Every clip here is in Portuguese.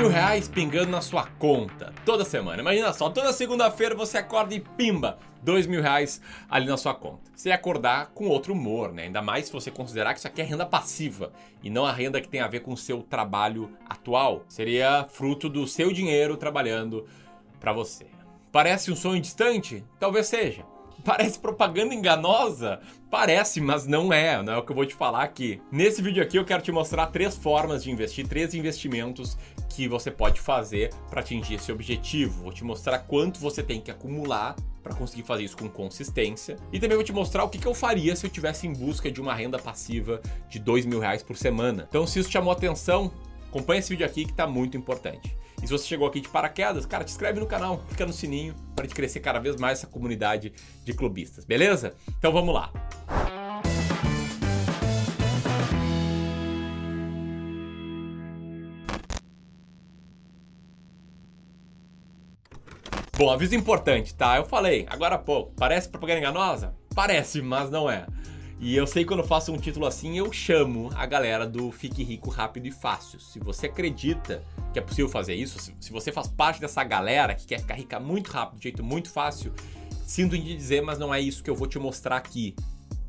mil reais pingando na sua conta toda semana. Imagina só, toda segunda-feira você acorda e pimba, dois mil reais ali na sua conta. Você ia acordar com outro humor, né? Ainda mais se você considerar que isso aqui é renda passiva e não a renda que tem a ver com o seu trabalho atual. Seria fruto do seu dinheiro trabalhando para você. Parece um sonho distante? Talvez seja. Parece propaganda enganosa? Parece, mas não é, não é o que eu vou te falar aqui. Nesse vídeo aqui eu quero te mostrar três formas de investir, três investimentos que você pode fazer para atingir esse objetivo. Vou te mostrar quanto você tem que acumular para conseguir fazer isso com consistência. E também vou te mostrar o que, eu faria se eu tivesse em busca de uma renda passiva de dois mil reais por semana. Então, se isso chamou atenção, acompanha esse vídeo aqui que está muito importante. E se você chegou aqui de paraquedas, cara, te inscreve no canal, clica no sininho para gente crescer cada vez mais essa comunidade de clubistas, beleza? Então vamos lá. Bom, aviso importante, tá? Eu falei agora há pouco, parece propaganda enganosa? Parece, mas não é. E eu sei que quando eu faço um título assim, eu chamo a galera do Fique Rico Rápido e Fácil. Se você acredita que é possível fazer isso, se você faz parte dessa galera que quer ficar rica muito rápido, de jeito muito fácil, sinto em dizer, mas não é isso que eu vou te mostrar aqui.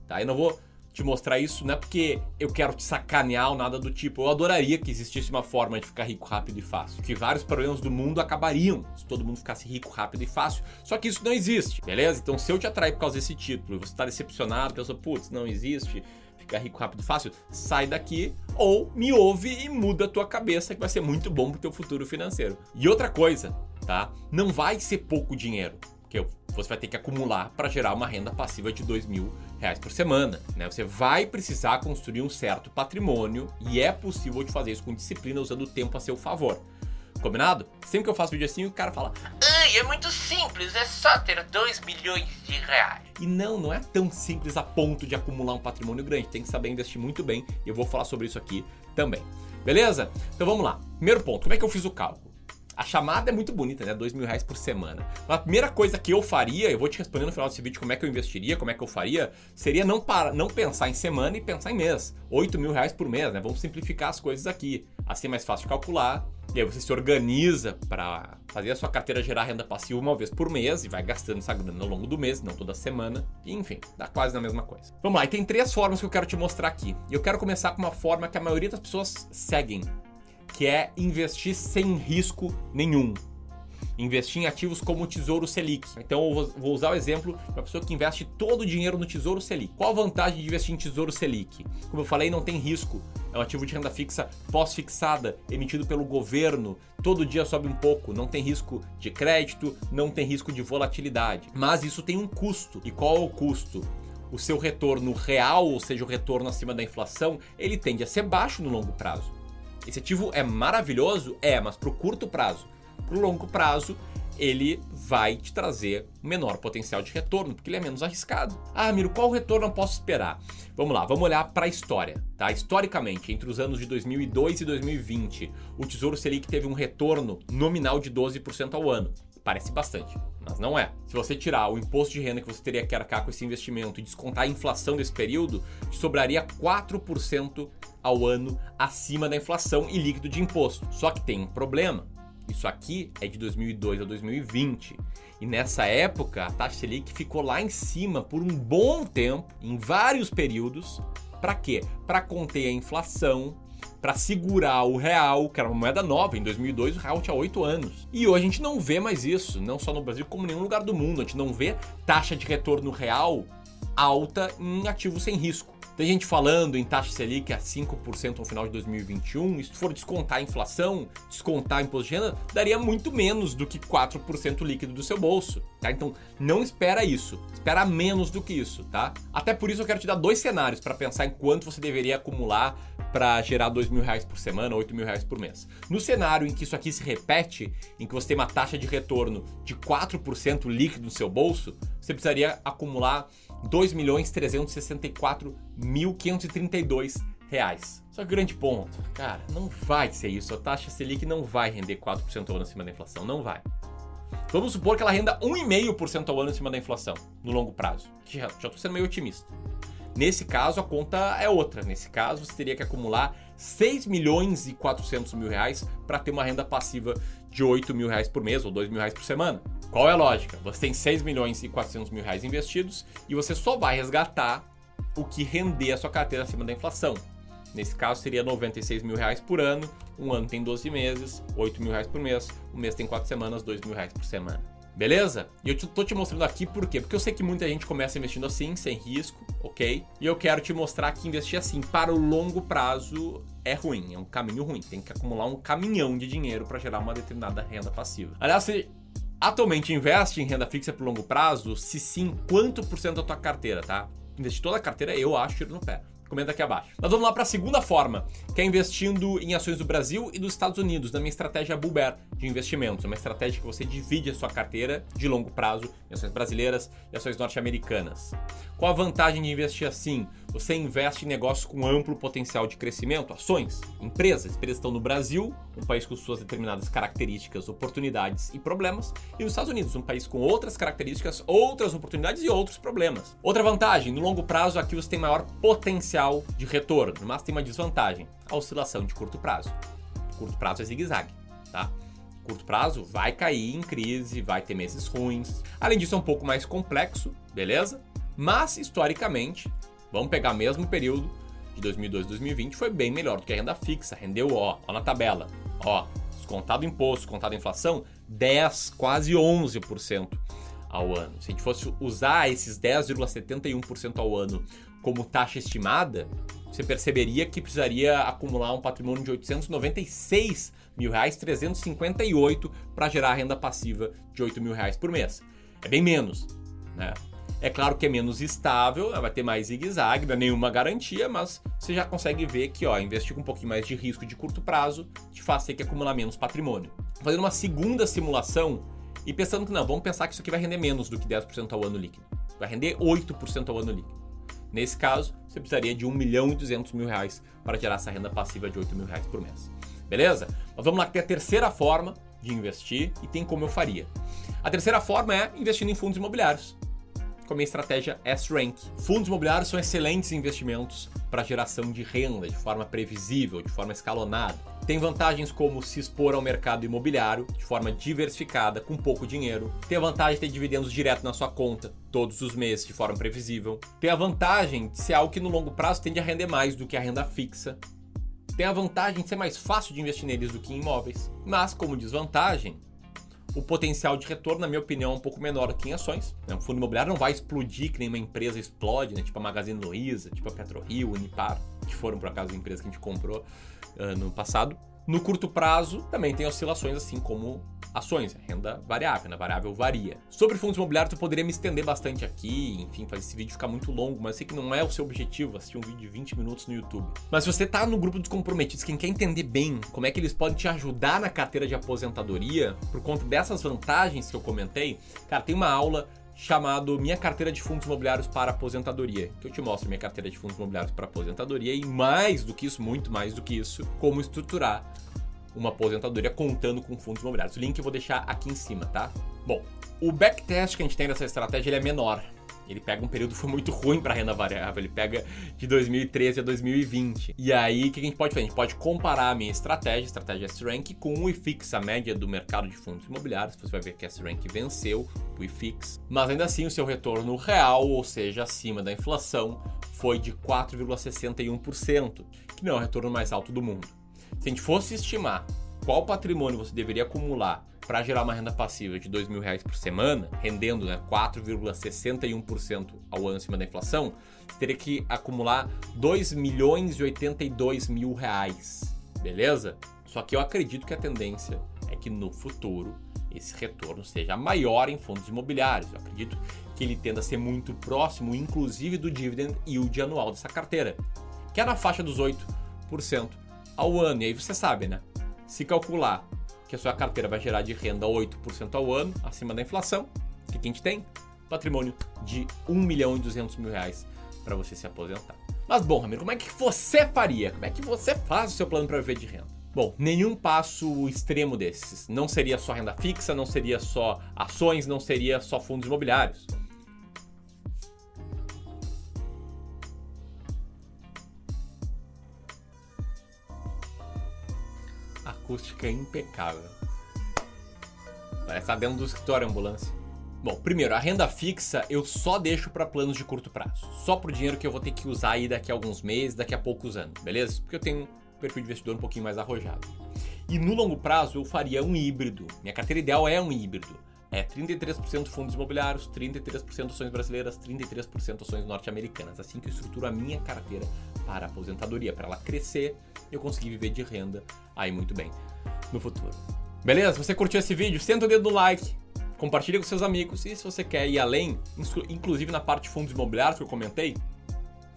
Tá? Eu não vou te mostrar isso não é porque eu quero te sacanear ou nada do tipo. Eu adoraria que existisse uma forma de ficar rico rápido e fácil. Que vários problemas do mundo acabariam se todo mundo ficasse rico rápido e fácil. Só que isso não existe, beleza? Então se eu te atrair por causa desse título e você tá decepcionado, pensa, putz, não existe, ficar rico rápido e fácil, sai daqui ou me ouve e muda a tua cabeça que vai ser muito bom pro teu futuro financeiro. E outra coisa, tá? Não vai ser pouco dinheiro que você vai ter que acumular para gerar uma renda passiva de dois mil reais por semana. Né? Você vai precisar construir um certo patrimônio e é possível de fazer isso com disciplina, usando o tempo a seu favor. Combinado? Sempre que eu faço vídeo assim, o cara fala: Ai, é muito simples, é só ter 2 milhões de reais. E não, não é tão simples a ponto de acumular um patrimônio grande. Tem que saber investir muito bem e eu vou falar sobre isso aqui também. Beleza? Então vamos lá. Primeiro ponto: como é que eu fiz o cálculo? A chamada é muito bonita, né? Dois mil reais por semana. A primeira coisa que eu faria, eu vou te responder no final desse vídeo como é que eu investiria, como é que eu faria, seria não, para, não pensar em semana e pensar em mês. Oito mil reais por mês, né? Vamos simplificar as coisas aqui. Assim é mais fácil de calcular. E aí você se organiza para fazer a sua carteira gerar renda passiva uma vez por mês e vai gastando essa grana ao longo do mês, não toda semana. E, enfim, dá quase na mesma coisa. Vamos lá, e tem três formas que eu quero te mostrar aqui. Eu quero começar com uma forma que a maioria das pessoas seguem que é investir sem risco nenhum. Investir em ativos como o Tesouro Selic. Então eu vou usar o exemplo de uma pessoa que investe todo o dinheiro no Tesouro Selic. Qual a vantagem de investir em Tesouro Selic? Como eu falei, não tem risco. É um ativo de renda fixa pós-fixada, emitido pelo governo. Todo dia sobe um pouco, não tem risco de crédito, não tem risco de volatilidade. Mas isso tem um custo. E qual é o custo? o seu retorno real, ou seja, o retorno acima da inflação, ele tende a ser baixo no longo prazo. Esse ativo é maravilhoso? É, mas para o curto prazo. Para o longo prazo, ele vai te trazer menor potencial de retorno, porque ele é menos arriscado. Ah, Miro, qual retorno eu posso esperar? Vamos lá, vamos olhar para a história, tá? Historicamente, entre os anos de 2002 e 2020, o Tesouro Selic teve um retorno nominal de 12% ao ano. Parece bastante, mas não é. Se você tirar o imposto de renda que você teria que arcar com esse investimento e descontar a inflação desse período, te sobraria 4% ao ano acima da inflação e líquido de imposto. Só que tem um problema. Isso aqui é de 2002 a 2020. E nessa época, a taxa Selic ficou lá em cima por um bom tempo, em vários períodos. Para quê? Para conter a inflação para segurar o real, que era uma moeda nova. Em 2002 o real tinha 8 anos. E hoje a gente não vê mais isso, não só no Brasil, como em nenhum lugar do mundo. A gente não vê taxa de retorno real alta em ativos sem risco. Tem gente falando em taxa Selic a 5% no final de 2021. E se for descontar a inflação, descontar imposto de renda, daria muito menos do que 4% líquido do seu bolso, tá? Então não espera isso. Espera menos do que isso, tá? Até por isso eu quero te dar dois cenários para pensar em quanto você deveria acumular para gerar dois mil reais por semana, oito mil reais por mês. No cenário em que isso aqui se repete, em que você tem uma taxa de retorno de 4% líquido no seu bolso, você precisaria acumular 2 milhões 364 1.532 reais. Só que o grande ponto, cara, não vai ser isso. A taxa Selic não vai render 4% ao ano acima da inflação. Não vai. Vamos supor que ela renda 1,5% ao ano acima da inflação, no longo prazo. Já, tô sendo meio otimista. Nesse caso, a conta é outra. Nesse caso, você teria que acumular 6 milhões e 400 mil reais para ter uma renda passiva de 8 mil reais por mês ou 2 mil reais por semana. Qual é a lógica? Você tem 6 milhões e 400 mil reais investidos e você só vai resgatar o que render a sua carteira acima da inflação. Nesse caso seria 96 mil reais por ano, um ano tem 12 meses, 8 mil reais por mês, um mês tem 4 semanas, 2 mil reais por semana. Beleza? E eu tô te mostrando aqui por quê? Porque eu sei que muita gente começa investindo assim, sem risco, ok? E eu quero te mostrar que investir assim para o longo prazo é ruim, é um caminho ruim. Tem que acumular um caminhão de dinheiro para gerar uma determinada renda passiva. Aliás, você atualmente investe em renda fixa por longo prazo? Se sim, quanto por cento da tua carteira, tá? Investir toda a carteira, eu acho tiro no pé comenta aqui abaixo. Nós vamos lá para a segunda forma, que é investindo em ações do Brasil e dos Estados Unidos, na minha estratégia Bull Bear de investimentos. Uma estratégia que você divide a sua carteira de longo prazo em ações brasileiras e ações norte-americanas. Qual a vantagem de investir assim? Você investe em negócios com amplo potencial de crescimento, ações, empresas. Empresas estão no Brasil, um país com suas determinadas características, oportunidades e problemas, e nos Estados Unidos, um país com outras características, outras oportunidades e outros problemas. Outra vantagem, no longo prazo aqui você tem maior potencial de retorno, mas tem uma desvantagem, a oscilação de curto prazo. Curto prazo é zigue-zague, tá? Curto prazo vai cair em crise, vai ter meses ruins. Além disso, é um pouco mais complexo, beleza? Mas historicamente, vamos pegar o mesmo período de 2002 2020, foi bem melhor do que a renda fixa. Rendeu, ó, ó na tabela. Ó, descontado imposto, descontado inflação, 10, quase 11% ao ano. Se a gente fosse usar esses 10,71% ao ano como taxa estimada, você perceberia que precisaria acumular um patrimônio de 896 mil reais, 358 para gerar renda passiva de 8 mil reais por mês. É bem menos, né? É claro que é menos estável, vai ter mais zigue-zague, não é nenhuma garantia, mas você já consegue ver que ó, investir com um pouquinho mais de risco de curto prazo te faz ter que acumular menos patrimônio. Fazendo uma segunda simulação e pensando que não, vamos pensar que isso aqui vai render menos do que 10% ao ano líquido. Vai render 8% ao ano líquido. Nesse caso, você precisaria de 1 milhão e 200 mil reais para gerar essa renda passiva de 8 mil reais por mês. Beleza? Mas vamos lá que tem a terceira forma de investir e tem como eu faria. A terceira forma é investindo em fundos imobiliários com a minha estratégia S-Rank. Fundos imobiliários são excelentes investimentos para geração de renda de forma previsível, de forma escalonada. Tem vantagens como se expor ao mercado imobiliário de forma diversificada, com pouco dinheiro. Tem a vantagem de ter dividendos direto na sua conta, todos os meses, de forma previsível. Tem a vantagem de ser algo que no longo prazo tende a render mais do que a renda fixa. Tem a vantagem de ser mais fácil de investir neles do que em imóveis. Mas, como desvantagem, o potencial de retorno, na minha opinião, é um pouco menor que em ações. Né? Um fundo imobiliário não vai explodir que nem uma empresa explode, né? tipo a Magazine Luiza, tipo a PetroRio, Unipar, que foram por acaso empresas que a gente comprou uh, no passado. No curto prazo, também tem oscilações assim como ações, renda variável, né? variável varia. Sobre fundos imobiliários, eu poderia me estender bastante aqui, enfim, fazer esse vídeo ficar muito longo, mas eu sei que não é o seu objetivo assistir um vídeo de 20 minutos no YouTube. Mas se você tá no grupo dos comprometidos, quem quer entender bem como é que eles podem te ajudar na carteira de aposentadoria, por conta dessas vantagens que eu comentei, cara, tem uma aula chamado Minha Carteira de Fundos Imobiliários para Aposentadoria, que eu te mostro minha carteira de fundos imobiliários para aposentadoria e mais do que isso, muito mais do que isso, como estruturar uma aposentadoria contando com fundos imobiliários. O link eu vou deixar aqui em cima, tá? Bom, o backtest que a gente tem dessa estratégia ele é menor. Ele pega um período que foi muito ruim para renda variável, ele pega de 2013 a 2020. E aí, o que a gente pode fazer? A gente pode comparar a minha estratégia, a estratégia S-Rank, com o IFIX, a média do mercado de fundos imobiliários. Você vai ver que a S-Rank venceu o IFIX, mas ainda assim o seu retorno real, ou seja, acima da inflação, foi de 4,61%, que não é o retorno mais alto do mundo. Se a gente fosse estimar qual patrimônio você deveria acumular para gerar uma renda passiva de R$ reais por semana, rendendo né, 4,61% ao ano acima da inflação, você teria que acumular 2 milhões e 82 mil reais, beleza? Só que eu acredito que a tendência é que no futuro esse retorno seja maior em fundos imobiliários. Eu acredito que ele tenda a ser muito próximo, inclusive do dividend yield anual dessa carteira, que é na faixa dos 8% ao ano. E aí você sabe, né? Se calcular que a sua carteira vai gerar de renda 8% ao ano, acima da inflação, o que a gente tem? Patrimônio de 1 milhão e 200 mil reais para você se aposentar. Mas bom, Ramiro, como é que você faria? Como é que você faz o seu plano para viver de renda? Bom, nenhum passo extremo desses. Não seria só renda fixa, não seria só ações, não seria só fundos imobiliários. Acústica impecável. Parece estar dentro do escritório ambulância. Bom, primeiro, a renda fixa eu só deixo para planos de curto prazo. Só pro dinheiro que eu vou ter que usar aí daqui a alguns meses, daqui a poucos anos, beleza? Porque eu tenho um perfil de investidor um pouquinho mais arrojado. E no longo prazo eu faria um híbrido. Minha carteira ideal é um híbrido. É 33% fundos imobiliários, 33% ações brasileiras, 33% ações norte-americanas. Assim que eu estruturo a minha carteira para a aposentadoria, para ela crescer eu conseguir viver de renda aí muito bem no futuro. Beleza? Se você curtiu esse vídeo, senta o dedo no like, compartilha com seus amigos e se você quer ir além, inclusive na parte de fundos imobiliários que eu comentei,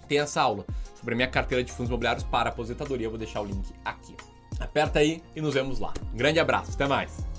tem essa aula sobre a minha carteira de fundos imobiliários para aposentadoria. Eu vou deixar o link aqui. Aperta aí e nos vemos lá. Um grande abraço, até mais!